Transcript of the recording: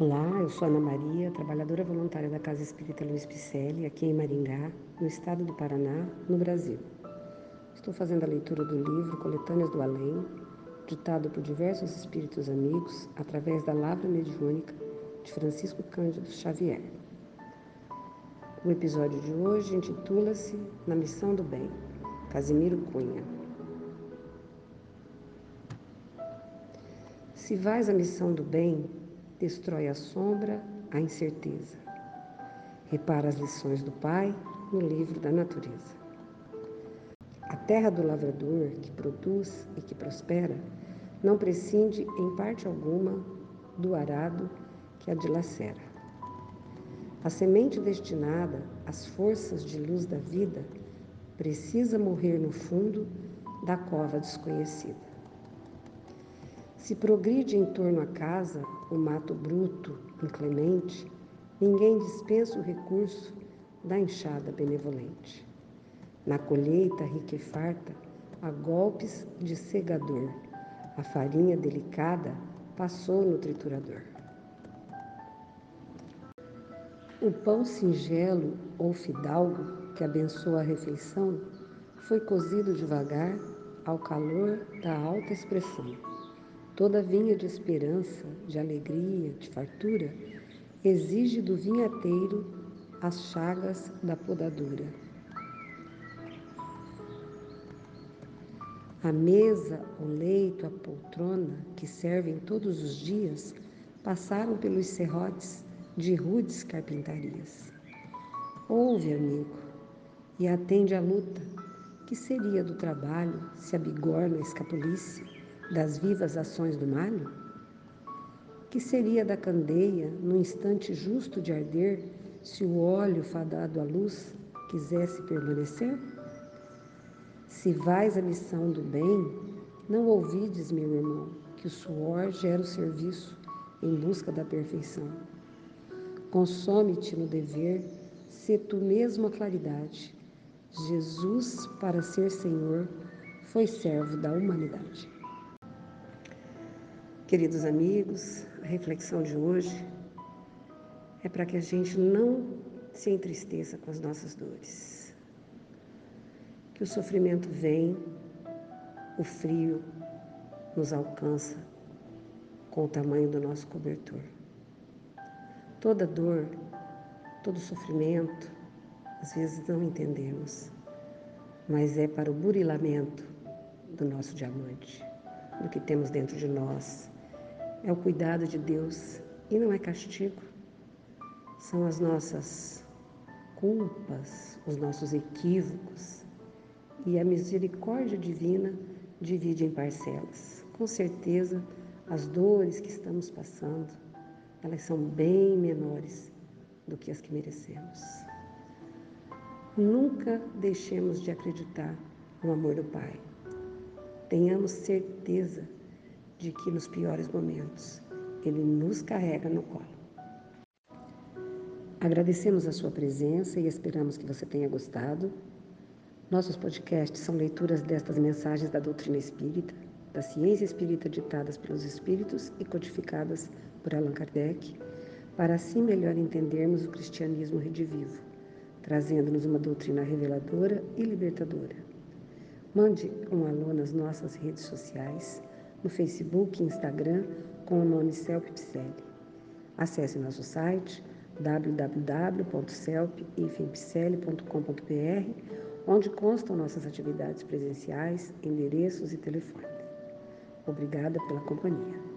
Olá, eu sou Ana Maria, trabalhadora voluntária da Casa Espírita Luiz Picelli, aqui em Maringá, no estado do Paraná, no Brasil. Estou fazendo a leitura do livro Coletâneas do Além, ditado por diversos espíritos amigos através da Lavra Mediúnica de Francisco Cândido Xavier. O episódio de hoje intitula-se Na Missão do Bem, Casimiro Cunha. Se vais à missão do bem, destrói a sombra, a incerteza. Repara as lições do Pai no livro da natureza. A terra do lavrador, que produz e que prospera, não prescinde em parte alguma do arado que a dilacera. A semente destinada às forças de luz da vida precisa morrer no fundo da cova desconhecida. Se progride em torno à casa o mato bruto, inclemente, ninguém dispensa o recurso da enxada benevolente. Na colheita rica e farta, a golpes de segador, a farinha delicada passou no triturador. O pão singelo ou fidalgo que abençoa a refeição foi cozido devagar ao calor da alta expressão. Toda vinha de esperança, de alegria, de fartura, exige do vinhateiro as chagas da podadura. A mesa, o leito, a poltrona, que servem todos os dias, passaram pelos serrotes de rudes carpintarias. Ouve, amigo, e atende à luta. Que seria do trabalho se a bigorna escapulisse? Das vivas ações do malho? Que seria da candeia no instante justo de arder, se o óleo fadado à luz quisesse permanecer? Se vais à missão do bem, não ouvides, meu irmão, que o suor gera o serviço em busca da perfeição. Consome-te no dever, se tu mesmo a claridade. Jesus, para ser Senhor, foi servo da humanidade. Queridos amigos, a reflexão de hoje é para que a gente não se entristeça com as nossas dores. Que o sofrimento vem, o frio nos alcança com o tamanho do nosso cobertor. Toda dor, todo sofrimento, às vezes não entendemos, mas é para o burilamento do nosso diamante, do que temos dentro de nós, é o cuidado de Deus e não é castigo. São as nossas culpas, os nossos equívocos. E a misericórdia divina divide em parcelas. Com certeza, as dores que estamos passando, elas são bem menores do que as que merecemos. Nunca deixemos de acreditar no amor do Pai. Tenhamos certeza de que nos piores momentos Ele nos carrega no colo. Agradecemos a sua presença e esperamos que você tenha gostado. Nossos podcasts são leituras destas mensagens da doutrina espírita, da ciência espírita ditadas pelos espíritos e codificadas por Allan Kardec, para assim melhor entendermos o cristianismo redivivo, trazendo-nos uma doutrina reveladora e libertadora. Mande um alô nas nossas redes sociais no Facebook e Instagram com o nome Celp Acesse nosso site www.celpifempicele.com.br, onde constam nossas atividades presenciais, endereços e telefones. Obrigada pela companhia.